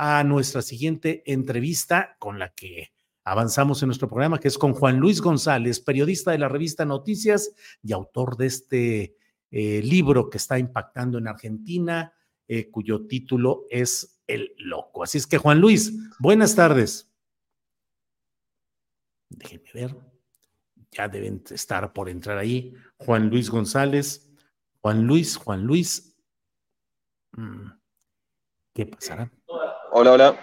A nuestra siguiente entrevista con la que avanzamos en nuestro programa, que es con Juan Luis González, periodista de la revista Noticias y autor de este eh, libro que está impactando en Argentina, eh, cuyo título es El Loco. Así es que, Juan Luis, buenas tardes. Déjenme ver. Ya deben estar por entrar ahí. Juan Luis González. Juan Luis, Juan Luis. Mm, ¿Qué pasará? Hola, hola.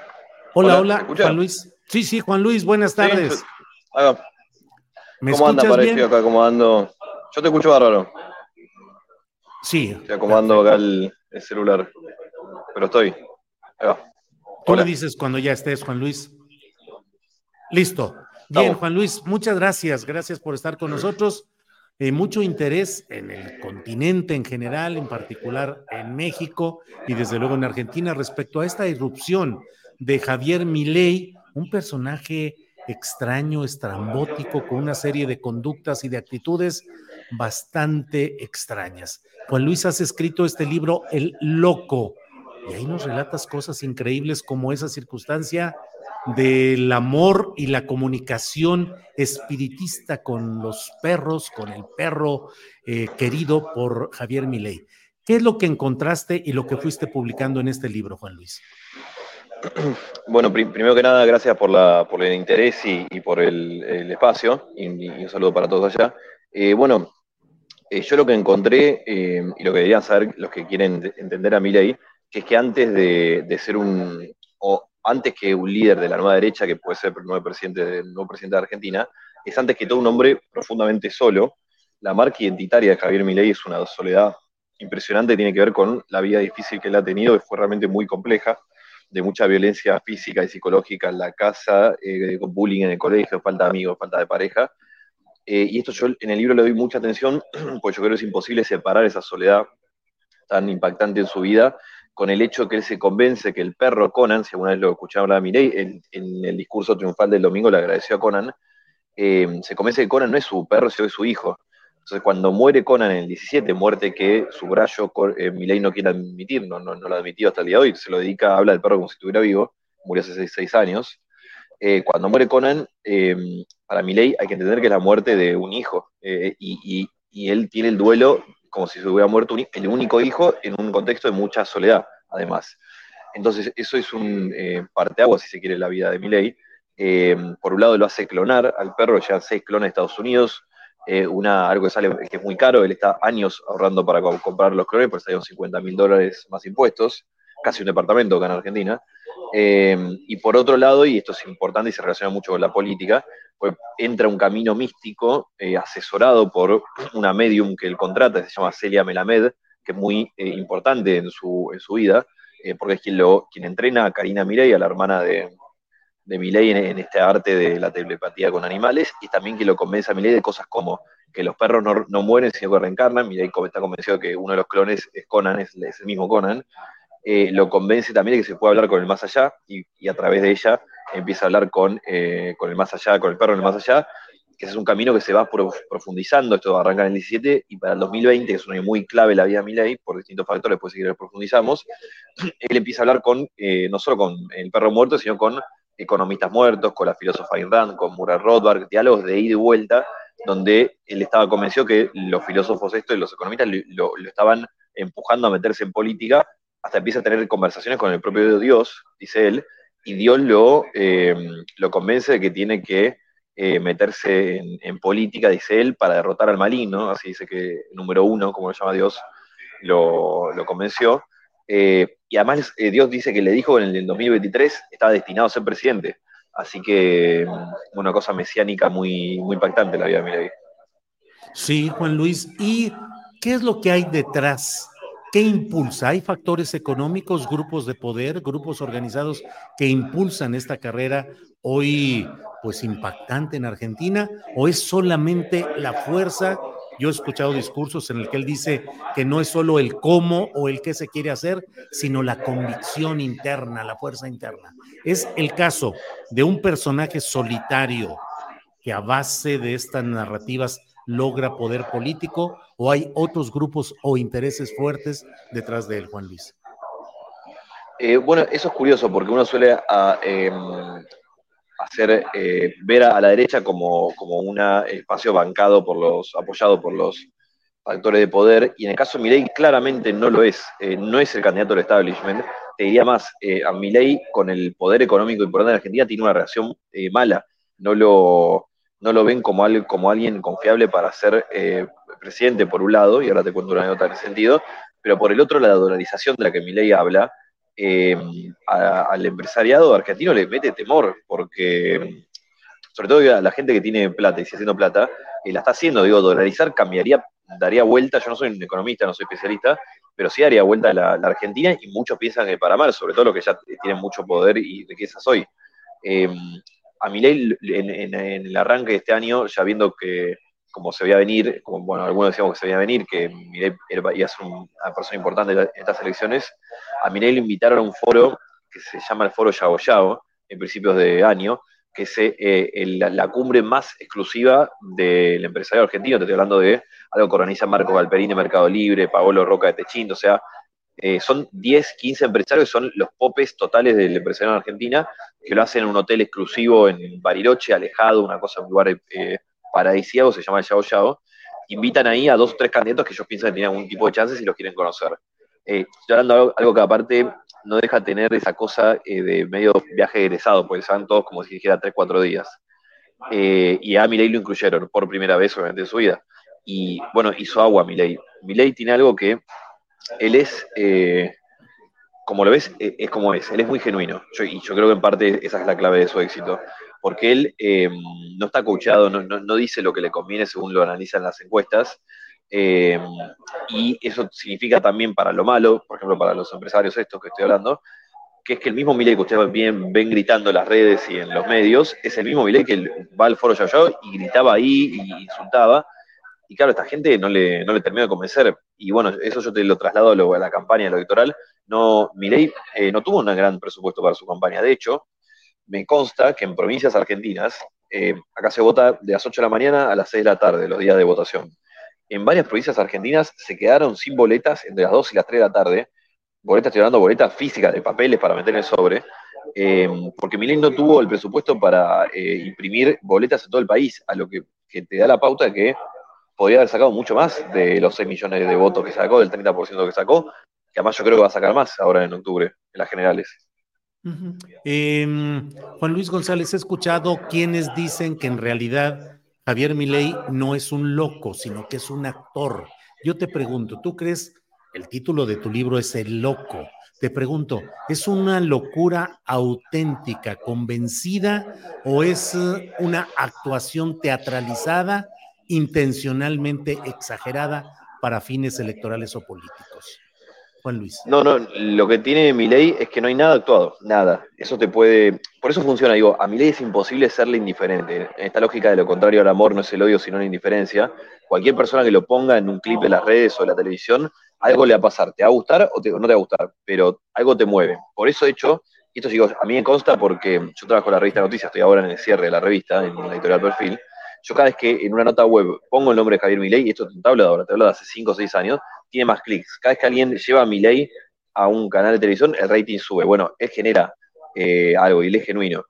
Hola, hola, Juan Luis. Sí, sí, Juan Luis, buenas tardes. ¿Cómo anda, parecido acá acomodando? Yo te escucho bárbaro. Sí. Estoy acomodando acá el, celular. Pero estoy. Ahí va. Tú le dices cuando ya estés, Juan Luis. Listo. Bien, Juan Luis, muchas gracias. Gracias por estar con nosotros. Eh, mucho interés en el continente en general, en particular en México y desde luego en Argentina respecto a esta irrupción de Javier Milei un personaje extraño, estrambótico, con una serie de conductas y de actitudes bastante extrañas. Juan Luis, has escrito este libro, El Loco, y ahí nos relatas cosas increíbles como esa circunstancia del amor y la comunicación espiritista con los perros, con el perro eh, querido por Javier Milei. ¿Qué es lo que encontraste y lo que fuiste publicando en este libro, Juan Luis? Bueno, primero que nada, gracias por, la, por el interés y, por el, espacio, y, un saludo para todos allá. Eh, bueno, eh, yo lo que encontré, y lo que deberían saber los que quieren entender a Milei, que es que antes de, ser un, antes que un líder de la nueva derecha, que puede ser el nuevo presidente, de Argentina, es antes que todo un hombre profundamente solo. La marca identitaria de Javier Milei es una soledad impresionante, tiene que ver con la vida difícil que él ha tenido, que fue realmente muy compleja de mucha violencia física y psicológica en la casa, eh, bullying en el colegio, falta de amigos, falta de pareja. Eh, y esto yo en el libro le doy mucha atención, porque yo creo que es imposible separar esa soledad tan impactante en su vida con el hecho que él se convence que el perro Conan, si alguna vez lo escucharon hablar Mirei, en, en, el discurso triunfal del domingo le agradeció a Conan, eh, se convence que Conan no es su perro, sino es su hijo. Entonces, cuando muere Conan en el 17, muerte que su brazo eh, Milei no quiere admitir, no, no, lo ha admitido hasta el día de hoy, se lo dedica, habla del perro como si estuviera vivo, murió hace seis, años. Eh, cuando muere Conan, eh, para Milei hay que entender que es la muerte de un hijo, y, él tiene el duelo como si se hubiera muerto el único hijo en un contexto de mucha soledad, además. Entonces, eso es un parteaguas, si se quiere, en la vida de Milei. por un lado, lo hace clonar al perro, ya seis clones de Estados Unidos, eh, una, algo que sale que es muy caro, él está años ahorrando para comprar los clones, pues salieron 50 mil dólares más impuestos, casi un departamento acá en Argentina. Eh, y por otro lado, y esto es importante y se relaciona mucho con la política, pues entra un camino místico eh, asesorado por una medium que él contrata, se llama Celia Melamed, que es muy importante en su, en su vida, porque es quien, lo, quien entrena a Karina Mirey, a la hermana de, de Milei en, este arte de la telepatía con animales y también que lo convence a Milei de cosas como que los perros no, mueren sino que reencarnan. Milei está convencido que uno de los clones es Conan, es, el mismo Conan. Eh, lo convence también de que se puede hablar con el más allá y, a través de ella empieza a hablar con, eh, con el más allá, con el perro en el más allá, que es un camino que se va profundizando, esto arranca en el 17 y para el 2020, que es un año muy clave la vida de Milei, por distintos factores, pues si quieres profundizamos, él empieza a hablar con, eh, no solo con el perro muerto, sino con economistas muertos, con la filósofa Ayn Rand, con Murray Rothbard, diálogos de ida y vuelta, donde él estaba convencido que los filósofos esto y los economistas lo, estaban empujando a meterse en política, hasta empieza a tener conversaciones con el propio Dios, dice él, y Dios lo, eh, lo convence de que tiene que eh, meterse en, política, dice él, para derrotar al maligno, así dice que número uno, como lo llama Dios, lo, convenció. Eh, y además Dios dice que le dijo en el 2023 estaba destinado a ser presidente. Así que mm, una cosa mesiánica muy, muy impactante la vida de. Sí, Juan Luis. ¿Y qué es lo que hay detrás? ¿Qué impulsa? ¿Hay factores económicos, grupos de poder, grupos organizados que impulsan esta carrera hoy pues impactante en Argentina? ¿O es solamente la fuerza yo he escuchado discursos en el que él dice que no es solo el cómo o el qué se quiere hacer, sino la convicción interna, la fuerza interna. Es el caso de un personaje solitario que a base de estas narrativas logra poder político o hay otros grupos o intereses fuertes detrás de él, Juan Luis. Eh, bueno, eso es curioso porque uno suele ah, em, hacer eh, ver a, la derecha como, como un espacio bancado por los, apoyado por los factores de poder, y en el caso de Milei claramente no lo es, eh, no es el candidato del establishment, te diría más, a Milei con el poder económico importante de Argentina tiene una reacción mala, no lo, no lo ven como, como alguien confiable para ser presidente por un lado, y ahora te cuento una anécdota en ese sentido, pero por el otro la dolarización de la que Milei habla, eh, al empresariado argentino le mete temor, porque sobre todo a la gente que tiene plata y sigue haciendo plata, eh, la está haciendo, digo, dolarizar cambiaría, daría vuelta, yo no soy un economista, no soy especialista, pero sí daría vuelta a la, Argentina y muchos piensan que para mal, sobre todo los que ya tienen mucho poder y riquezas hoy. Eh, a mi ley, en, el arranque de este año, ya viendo que como se veía venir, como bueno, algunos decíamos que se veía venir, que Milei iba una persona importante en estas elecciones, a Milei le invitaron a un foro que se llama el Foro Yago Yago, en principios de año, que es eh, la cumbre más exclusiva del empresario argentino, te estoy hablando de algo que organiza Marco Valperín de Mercado Libre, Paolo Roca de Techín, o sea, eh, son 10, 15 empresarios que son los popes totales del empresario en Argentina, que lo hacen en un hotel exclusivo en Bariloche, alejado, una cosa, un lugar eh, paradisíaco, se llama el Yao Yao, invitan ahí a dos o tres candidatos que ellos piensan que tienen algún tipo de chances y los quieren conocer. Eh, estoy hablando de algo que aparte no deja tener esa cosa eh, de medio viaje egresado, porque van todos como si dijera tres, cuatro días. Eh, y a Milei lo incluyeron por primera vez, obviamente, en su vida. Y bueno, hizo agua Milei. Milei tiene algo que él es, como lo ves, es como es. Él es muy genuino. y yo creo que en parte esa es la clave de su éxito porque él eh, no está coachado, no, dice lo que le conviene según lo analizan las encuestas, eh, y eso significa también para lo malo, por ejemplo, para los empresarios estos que estoy hablando, que es que el mismo Milei que ustedes ven gritando en las redes y en los medios, es el mismo Milei que va al foro Yao y gritaba ahí y insultaba, y claro, esta gente no le, no le termina de convencer, y bueno, eso yo te lo traslado a, la campaña electoral, no, Milei eh, no tuvo un gran presupuesto para su campaña, de hecho, me consta que en provincias argentinas, eh, acá se vota de las 8 de la mañana a las 6 de la tarde, los días de votación. En varias provincias argentinas se quedaron sin boletas entre las 2 y las 3 de la tarde. Boletas, estoy hablando boletas físicas de papeles para meter en el sobre, eh, porque Milén no tuvo el presupuesto para eh, imprimir boletas en todo el país, a lo que, te da la pauta que podría haber sacado mucho más de los 6 millones de votos que sacó, del 30% que sacó, que además yo creo que va a sacar más ahora en octubre, en las generales. Em, Juan Luis González, he escuchado quienes dicen que en realidad Javier Milei no es un loco, sino que es un actor. Yo te pregunto, ¿tú crees el título de tu libro es El loco? Te pregunto, ¿es una locura auténtica, convencida o es eh, una actuación teatralizada, intencionalmente exagerada para fines electorales o políticos? Juan Luis. No, no, lo que tiene mi ley es que no hay nada actuado, nada. Eso te puede. Por eso funciona, digo, a mi ley es imposible serle indiferente. En esta lógica de lo contrario al amor no es el odio, sino la indiferencia. Cualquier persona que lo ponga en un clip de las redes o de la televisión, algo le va a pasar. ¿Te va a gustar o, no te va a gustar? Pero algo te mueve. Por eso, de hecho, y esto digo, a mí me consta porque yo trabajo en la revista Noticias, estoy ahora en el cierre de la revista, en la editorial Perfil. Yo cada vez que en una nota web pongo el nombre de Javier Milei, y esto te hablo de ahora, te hablo de hace 5 o 6 años, tiene más clics. Cada vez que alguien lleva a Milei a un canal de televisión, el rating sube. Bueno, él genera eh, algo y él es genuino.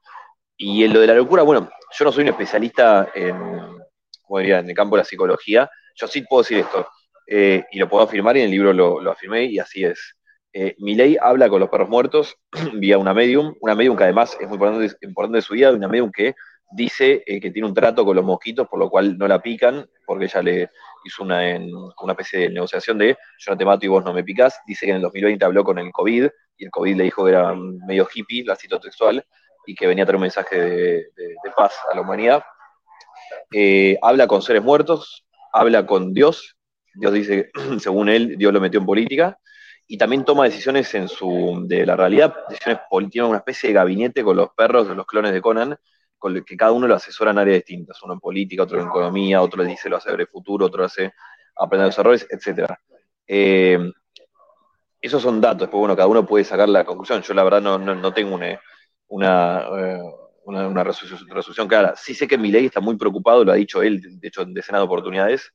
Y en lo de la locura, bueno, yo no soy un especialista en, en el campo de la psicología, yo sí puedo decir esto, eh, y lo puedo afirmar y en el libro lo, afirmé y así es. Eh, Milei habla con los perros muertos vía una medium, una medium que además es muy importante, importante de su vida, una medium que dice eh, que tiene un trato con los mosquitos, por lo cual no la pican, porque ella le hizo una, en, una especie de negociación de yo no te mato y vos no me picás. Dice que en el 2020 habló con el COVID y el COVID le dijo que era medio hippie, la cito textual, y que venía a traer un mensaje de, paz a la humanidad. habla con seres muertos, habla con Dios, Dios dice, según él, Dios lo metió en política, y también toma decisiones en su, de la realidad, decisiones políticas, una especie de gabinete con los perros los clones de Conan, con que cada uno lo asesora en áreas distintas, uno en política, otro en economía, otro le dice lo hace ver el futuro, otro hace aprender los errores, etc. Eh, esos son datos, después bueno, cada uno puede sacar la conclusión. Yo la verdad no, no, tengo una, una, eh, una, resolución, clara. Sí sé que ley está muy preocupado, lo ha dicho él, de hecho, en decenas de oportunidades,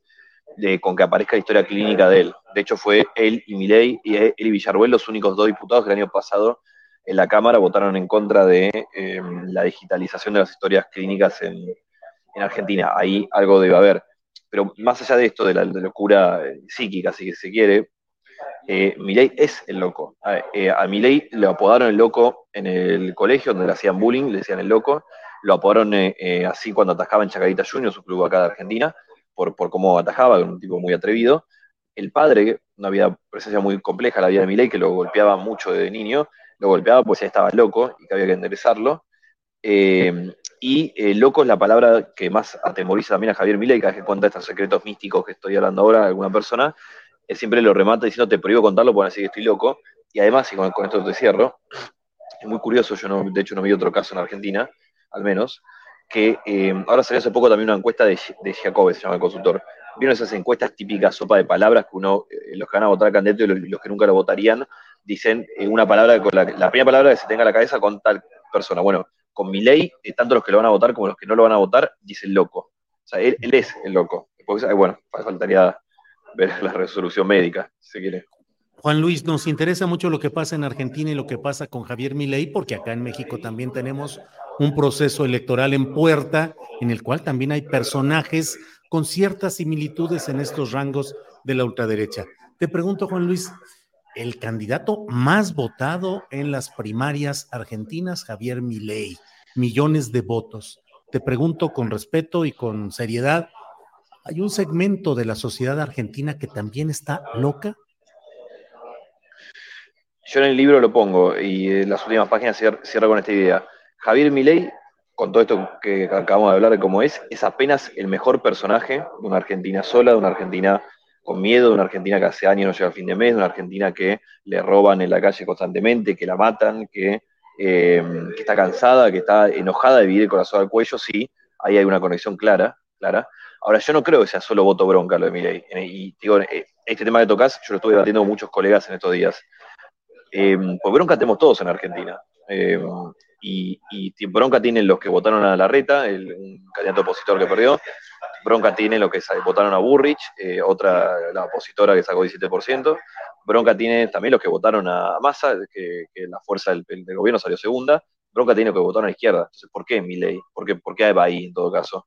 de, con que aparezca la historia clínica de él. De hecho, fue él y Milei y él y Villarruel los únicos dos diputados que el año pasado en la Cámara votaron en contra de em, la digitalización de las historias clínicas en, Argentina. Ahí algo debe haber. Pero más allá de esto, de la, locura eh, psíquica, si se quiere, eh, es el loco. A, eh, a le apodaron el loco en el colegio, donde le hacían bullying, le decían el loco. Lo apodaron eh, así cuando atajaba en Chacarita Juniors, su club acá de Argentina por, por cómo atajaba, un tipo muy atrevido. El padre, una vida, presencia muy compleja, la vida de Milei, que lo golpeaba mucho de niño, lo golpeaba pues ya estaba loco y que había que enderezarlo. Eh, y eh, loco es la palabra que más atemoriza también a Javier Milei, que cuenta estos secretos místicos que estoy hablando ahora a alguna persona, él siempre lo remata diciendo te prohíbo contarlo porque así que estoy loco. Y además, y con, esto te cierro, es muy curioso, yo no, de hecho no vi otro caso en Argentina, al menos, que eh, ahora salió hace poco también una encuesta de, de se llama el consultor. Vieron esas encuestas típicas, sopa de palabras, que uno, los que van a votar candidato y los, que nunca lo votarían, dicen eh, una palabra, con la, primera palabra que se tenga en la cabeza con tal persona. Bueno, con mi ley, tanto los que lo van a votar como los que no lo van a votar, dicen loco. O sea, él, es el loco. bueno, faltaría ver la resolución médica, si quiere. Juan Luis, nos interesa mucho lo que pasa en Argentina y lo que pasa con Javier Milei, porque acá en México también tenemos un proceso electoral en puerta, en el cual también hay personajes con ciertas similitudes en estos rangos de la ultraderecha. Te pregunto, Juan Luis, el candidato más votado en las primarias argentinas, Javier Milei, millones de votos. Te pregunto con respeto y con seriedad, ¿hay un segmento de la sociedad argentina que también está loca? Yo en el libro lo pongo y en las últimas páginas cierro con esta idea. Javier Milei, con todo esto que acabamos de hablar de cómo es, es apenas el mejor personaje de una Argentina sola, de una Argentina con miedo, de una Argentina que hace años no llega a fin de mes, de una Argentina que le roban en la calle constantemente, que la matan, que, eh, está cansada, que está enojada de vivir el corazón al cuello, sí, ahí hay una conexión clara, clara. Ahora, yo no creo que sea solo voto bronca lo de Milei. Y digo, eh, este tema que tocas, yo lo estuve debatiendo con muchos colegas en estos días. Eh, pues bronca tenemos todos en Argentina. Eh, y, bronca tienen los que votaron a Larreta, un candidato opositor que perdió. Bronca tiene los que votaron a Burrich, eh, otra, la opositora que sacó 17%. Bronca tiene también los que votaron a Massa, que, la fuerza del, gobierno salió segunda. Bronca tiene los que votaron a la izquierda. Entonces, ¿por qué Milei? ¿Por qué, por qué va ahí en todo caso?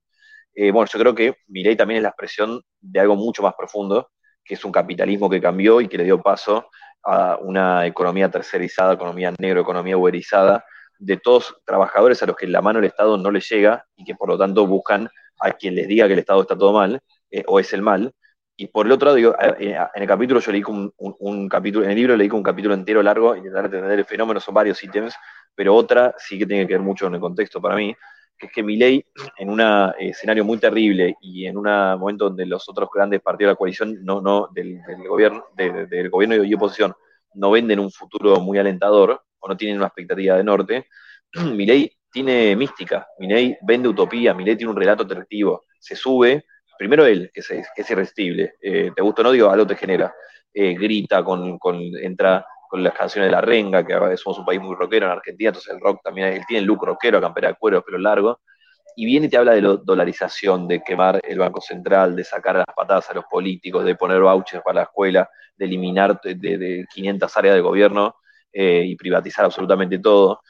bueno, yo creo que Milei también es la expresión de algo mucho más profundo, que es un capitalismo que cambió y que le dio paso a una economía tercerizada, economía negro, economía uberizada, de todos trabajadores a los que la mano del Estado no les llega y que por lo tanto buscan a quien les diga que el Estado está todo mal eh, o es el mal. Y por el otro lado, digo, en el capítulo yo leí un, capítulo, en el libro leí un capítulo entero largo, intentar entender el fenómeno, son varios ítems, pero otra sí que tiene que ver mucho en el contexto para mí, que es que Milei, en un escenario muy terrible y en un momento donde los otros grandes partidos de la coalición no, no, del, gobierno, del gobierno y oposición no venden un futuro muy alentador o no tienen una expectativa de norte, Milei tiene mística, Milei vende utopía, Milei tiene un relato atractivo, se sube, primero él, que es, irresistible, eh, te gusta o no, digo, algo te genera, eh, grita, con, con, entra con las canciones de la renga, que somos un país muy rockero en Argentina, entonces el rock también, él tiene el look rockero, campera de cuero, pero largo, y viene y te habla de la dolarización, de quemar el Banco Central, de sacar las patadas a los políticos, de poner vouchers para la escuela, de eliminar de, 500 áreas de gobierno eh, y privatizar absolutamente todo.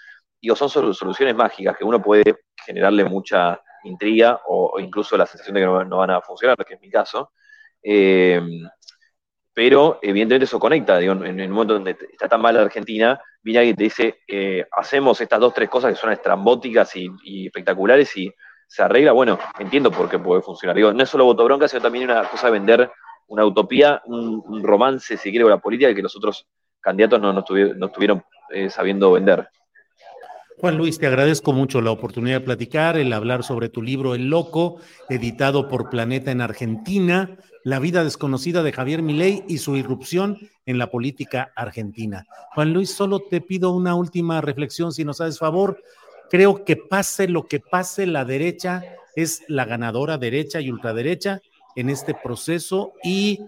Digo, son soluciones mágicas que uno puede generarle mucha intriga o, incluso la sensación de que no, van a funcionar, que es mi caso. Eh, pero evidentemente eso conecta, en, el momento donde está tan mal la Argentina, viene alguien y te dice, eh, hacemos estas dos, tres cosas que son estrambóticas y, espectaculares y se arregla, bueno, entiendo por qué puede funcionar. Digo, no es solo voto bronca, sino también una cosa de vender una utopía, un, romance, si quiere, con la política que los otros candidatos no, estuvieron eh, sabiendo vender. Juan Luis, te agradezco mucho la oportunidad de platicar, el hablar sobre tu libro El Loco, editado por Planeta en Argentina, La vida desconocida de Javier Milei y su irrupción en la política argentina. Juan Luis, solo te pido una última reflexión, si nos haces favor. Creo que pase lo que pase, la derecha es la ganadora derecha y ultraderecha en este proceso y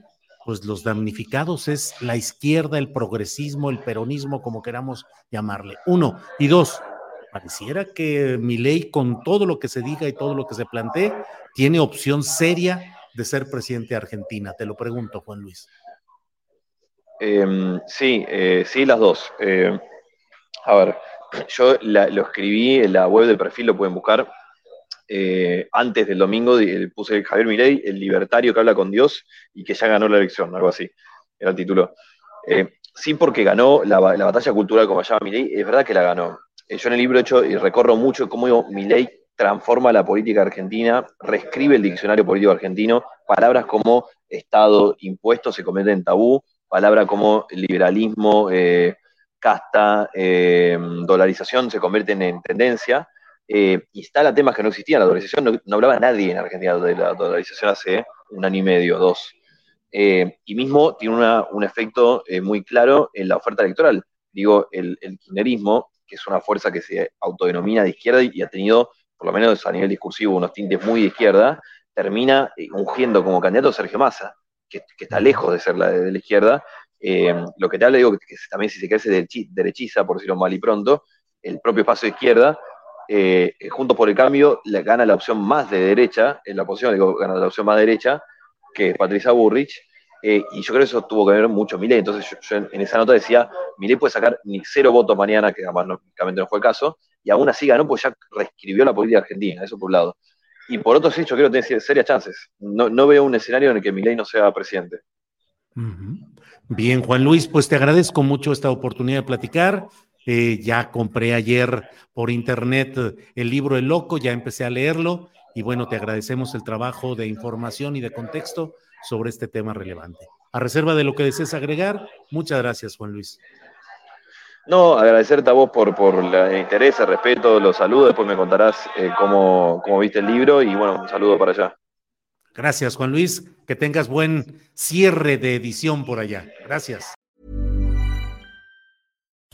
pues los damnificados es la izquierda, el progresismo, el peronismo, como queramos llamarle. Uno. Y dos, pareciera que mi ley, con todo lo que se diga y todo lo que se plantee, tiene opción seria de ser presidente de Argentina. Te lo pregunto, Juan Luis. Em, sí, eh, sí, las dos. Eh, a ver, yo lo escribí en la web del perfil, lo pueden buscar. Eh, antes del domingo puse Javier Milei, el libertario que habla con Dios y que ya ganó la elección, algo así, era el título. sí, porque ganó la, la, batalla cultural, como llama Milei, es verdad que la ganó. Eh, yo en el libro hecho y recorro mucho cómo ley transforma la política argentina, reescribe el diccionario político argentino, palabras como Estado, impuestos se convierten en tabú, palabras como liberalismo, eh, casta, eh, dolarización se convierten en tendencia, instala temas que no existían. La dolarización no, hablaba nadie en Argentina de la dolarización hace un año y medio, dos. y mismo tiene un efecto muy claro en la oferta electoral. Digo, el, el kirchnerismo que es una fuerza que se autodenomina de izquierda y ha tenido, por lo menos a nivel discursivo, unos tintes muy de izquierda, termina eh, ungiendo como candidato a Sergio Massa, que, está lejos de ser la de, la izquierda. Eh, lo que te habla, digo, que, también si se crece derechiza, por decirlo mal y pronto, el propio espacio de izquierda, eh, junto por el cambio, le gana la opción más de derecha, en la oposición digo, gana la opción más derecha, que es Patricia Burrich, eh, y yo creo que eso tuvo que ver mucho Milei. Entonces yo, en, esa nota decía, Milei puede sacar ni cero votos mañana, que además no, no fue el caso, y aún así ganó pues ya reescribió la política argentina, eso por un lado. Y por otro sí, yo creo que tiene serias chances. No, no veo un escenario en el que Milei no sea presidente. Bien, Juan Luis, pues te agradezco mucho esta oportunidad de platicar. Eh, ya compré ayer por internet el libro El Loco, ya empecé a leerlo y bueno, te agradecemos el trabajo de información y de contexto sobre este tema relevante. A reserva de lo que desees agregar, muchas gracias, Juan Luis. No, agradecerte a vos por, por el interés, el respeto, los saludos. Después me contarás eh, cómo, cómo viste el libro y bueno, un saludo para allá. Gracias, Juan Luis. Que tengas buen cierre de edición por allá. Gracias.